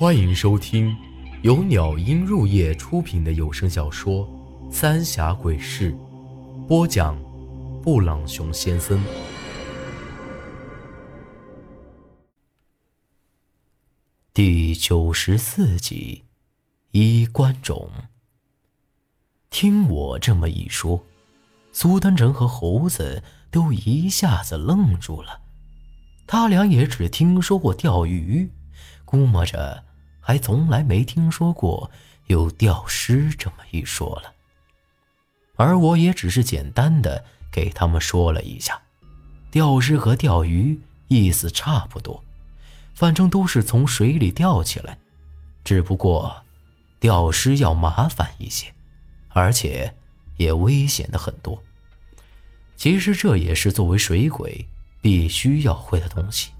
欢迎收听由鸟音入夜出品的有声小说《三峡鬼事》，播讲：布朗熊先生。第九十四集，衣冠冢。听我这么一说，苏丹成和猴子都一下子愣住了。他俩也只听说过钓鱼，估摸着。还从来没听说过有钓尸这么一说了，而我也只是简单的给他们说了一下，钓尸和钓鱼意思差不多，反正都是从水里钓起来，只不过钓尸要麻烦一些，而且也危险的很多。其实这也是作为水鬼必须要会的东西，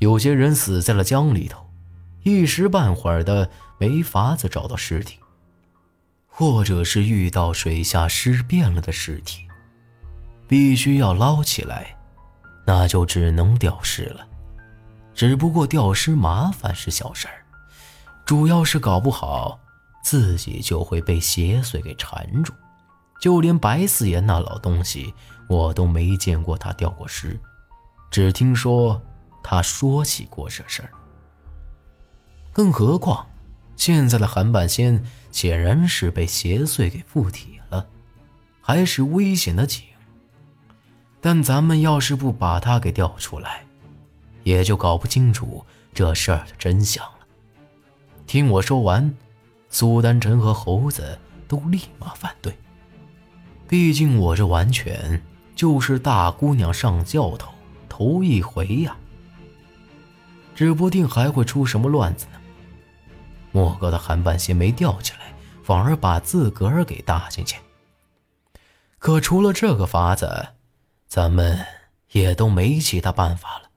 有些人死在了江里头。一时半会儿的没法子找到尸体，或者是遇到水下尸变了的尸体，必须要捞起来，那就只能吊尸了。只不过吊尸麻烦是小事儿，主要是搞不好自己就会被邪祟给缠住。就连白四爷那老东西，我都没见过他吊过尸，只听说他说起过这事儿。更何况，现在的韩半仙显然是被邪祟给附体了，还是危险的紧。但咱们要是不把他给调出来，也就搞不清楚这事儿的真相了。听我说完，苏丹臣和猴子都立马反对。毕竟我这完全就是大姑娘上轿头头一回呀，指不定还会出什么乱子呢。莫哥的韩半仙没吊起来，反而把自个儿给搭进去。可除了这个法子，咱们也都没其他办法了，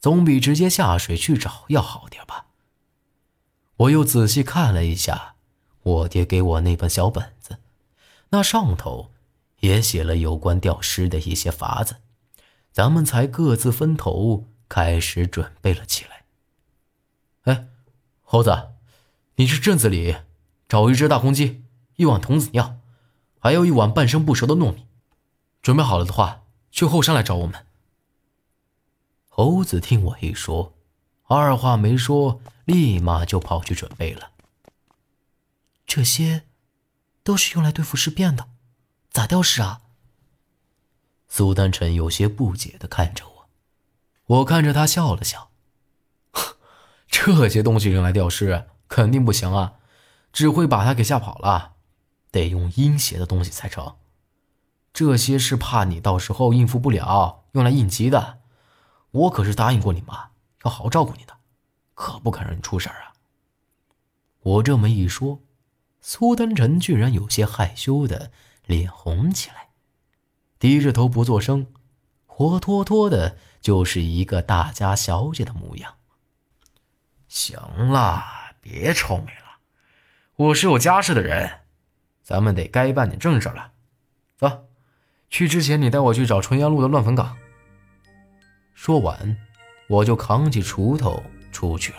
总比直接下水去找要好点吧。我又仔细看了一下我爹给我那本小本子，那上头也写了有关吊尸的一些法子，咱们才各自分头开始准备了起来。哎，猴子。你去镇子里找一只大公鸡，一碗童子尿，还有一碗半生不熟的糯米。准备好了的话，去后山来找我们。猴子听我一说，二话没说，立马就跑去准备了。这些都是用来对付尸变的，咋吊尸啊？苏丹臣有些不解的看着我，我看着他笑了笑，这些东西用来吊尸。肯定不行啊，只会把他给吓跑了，得用阴邪的东西才成。这些是怕你到时候应付不了，用来应急的。我可是答应过你妈，要好好照顾你的，可不肯让你出事儿啊。我这么一说，苏丹臣居然有些害羞的脸红起来，低着头不作声，活脱脱的就是一个大家小姐的模样。行了。别臭美了，我是有家室的人，咱们得该办点正事了。走，去之前你带我去找春阳路的乱坟岗。说完，我就扛起锄头出去了。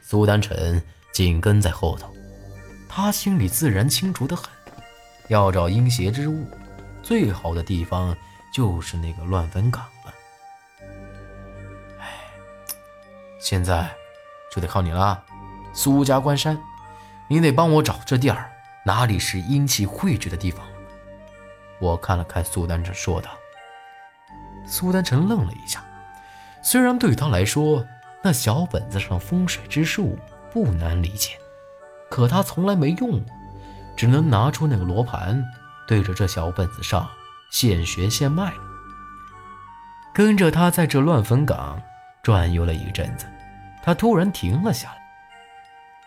苏丹臣紧跟在后头，他心里自然清楚的很，要找阴邪之物，最好的地方就是那个乱坟岗了。哎，现在就得靠你了。苏家关山，你得帮我找这地儿，哪里是阴气汇聚的地方？我看了看苏丹臣，说道。苏丹臣愣了一下，虽然对他来说，那小本子上风水之术不难理解，可他从来没用过，只能拿出那个罗盘，对着这小本子上现学现卖。跟着他在这乱坟岗转悠了一阵子，他突然停了下来。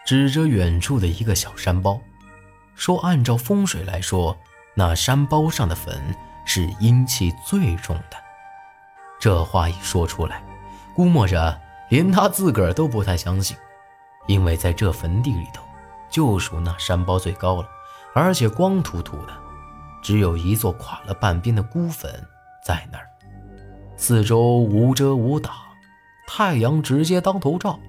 指着远处的一个小山包，说：“按照风水来说，那山包上的坟是阴气最重的。”这话一说出来，估摸着连他自个儿都不太相信，因为在这坟地里头，就属那山包最高了，而且光秃秃的，只有一座垮了半边的孤坟在那儿，四周无遮无挡，太阳直接当头照。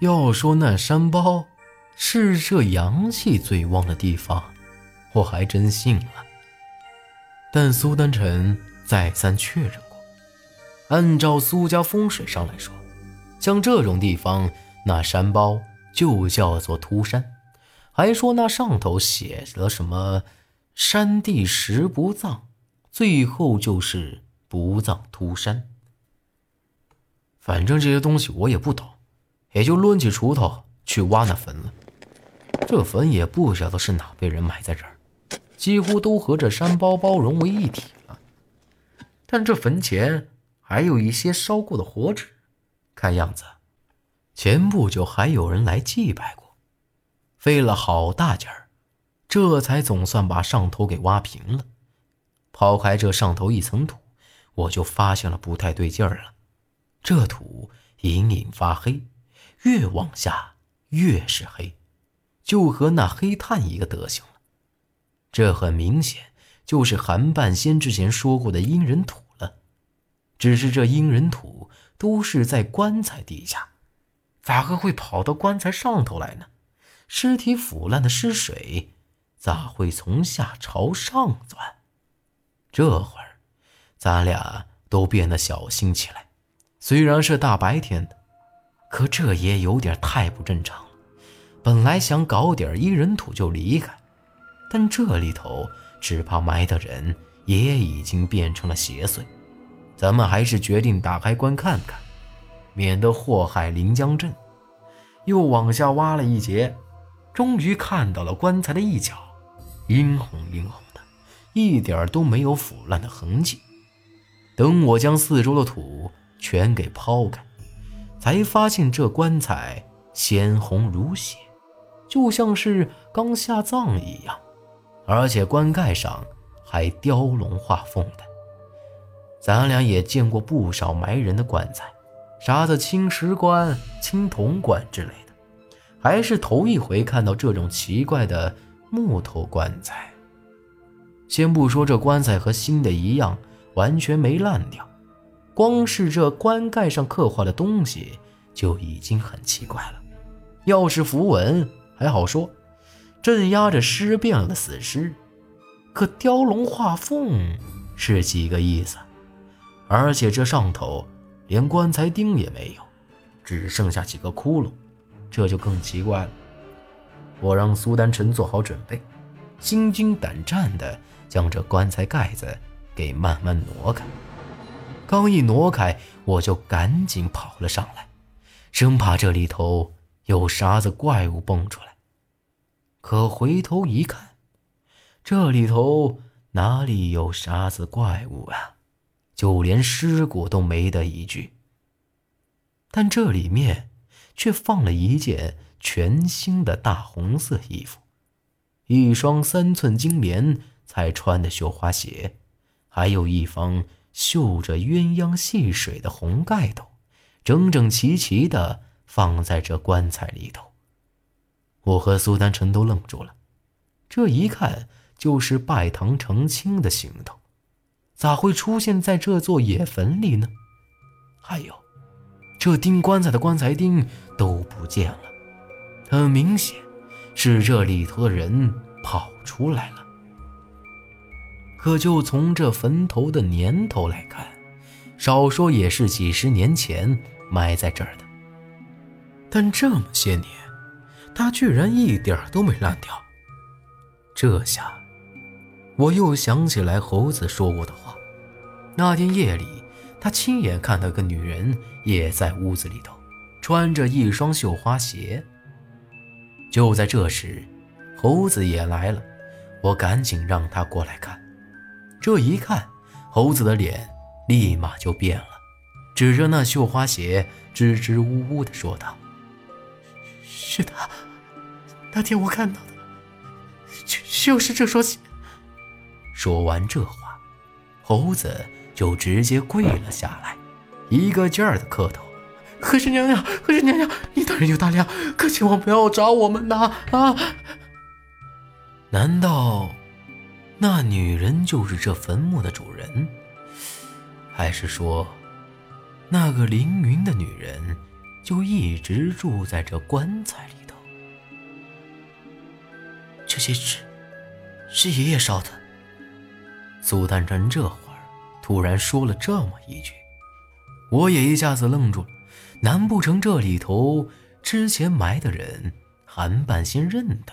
要说那山包是这阳气最旺的地方，我还真信了。但苏丹臣再三确认过，按照苏家风水上来说，像这种地方，那山包就叫做秃山，还说那上头写了什么“山地十不葬”，最后就是“不葬秃山”。反正这些东西我也不懂。也就抡起锄头去挖那坟了。这坟也不晓得是哪辈人埋在这儿，几乎都和这山包包融为一体了。但这坟前还有一些烧过的火纸，看样子前不久还有人来祭拜过。费了好大劲儿，这才总算把上头给挖平了。抛开这上头一层土，我就发现了不太对劲儿了。这土隐隐发黑。越往下越是黑，就和那黑炭一个德行了。这很明显就是韩半仙之前说过的阴人土了。只是这阴人土都是在棺材底下，咋个会跑到棺材上头来呢？尸体腐烂的尸水咋会从下朝上钻？这会儿，咱俩都变得小心起来。虽然是大白天的。可这也有点太不正常了。本来想搞点一人土就离开，但这里头只怕埋的人也已经变成了邪祟。咱们还是决定打开棺看看，免得祸害临江镇。又往下挖了一截，终于看到了棺材的一角，殷红殷红的，一点都没有腐烂的痕迹。等我将四周的土全给抛开。才发现这棺材鲜红如血，就像是刚下葬一样，而且棺盖上还雕龙画凤的。咱俩也见过不少埋人的棺材，啥子青石棺、青铜棺之类的，还是头一回看到这种奇怪的木头棺材。先不说这棺材和新的一样，完全没烂掉。光是这棺盖上刻画的东西就已经很奇怪了。要是符文还好说，镇压着尸变了死尸，可雕龙画凤是几个意思？而且这上头连棺材钉也没有，只剩下几个窟窿，这就更奇怪了。我让苏丹臣做好准备，心惊胆战地将这棺材盖子给慢慢挪开。刚一挪开，我就赶紧跑了上来，生怕这里头有啥子怪物蹦出来。可回头一看，这里头哪里有啥子怪物啊？就连尸骨都没得一具。但这里面却放了一件全新的大红色衣服，一双三寸金莲才穿的绣花鞋，还有一方。绣着鸳鸯戏水的红盖头，整整齐齐的放在这棺材里头。我和苏丹臣都愣住了，这一看就是拜堂成亲的行头，咋会出现在这座野坟里呢？还有，这钉棺材的棺材钉都不见了，很明显是这里头的人跑出来了。可就从这坟头的年头来看，少说也是几十年前埋在这儿的。但这么些年，它居然一点都没烂掉。这下，我又想起来猴子说过的话。那天夜里，他亲眼看到个女人也在屋子里头，穿着一双绣花鞋。就在这时，猴子也来了，我赶紧让他过来看。这一看，猴子的脸立马就变了，指着那绣花鞋，支支吾吾地说道：“是他，那天我看到的，就就是这双鞋。”说完这话，猴子就直接跪了下来，一个劲儿的磕头：“和氏娘娘，和氏娘娘，你大人有大量，可千万不要找我们呐！啊，难道？”那女人就是这坟墓的主人，还是说，那个凌云的女人就一直住在这棺材里头。这些纸是爷爷烧的。苏丹真这会儿突然说了这么一句，我也一下子愣住了。难不成这里头之前埋的人韩半仙认的？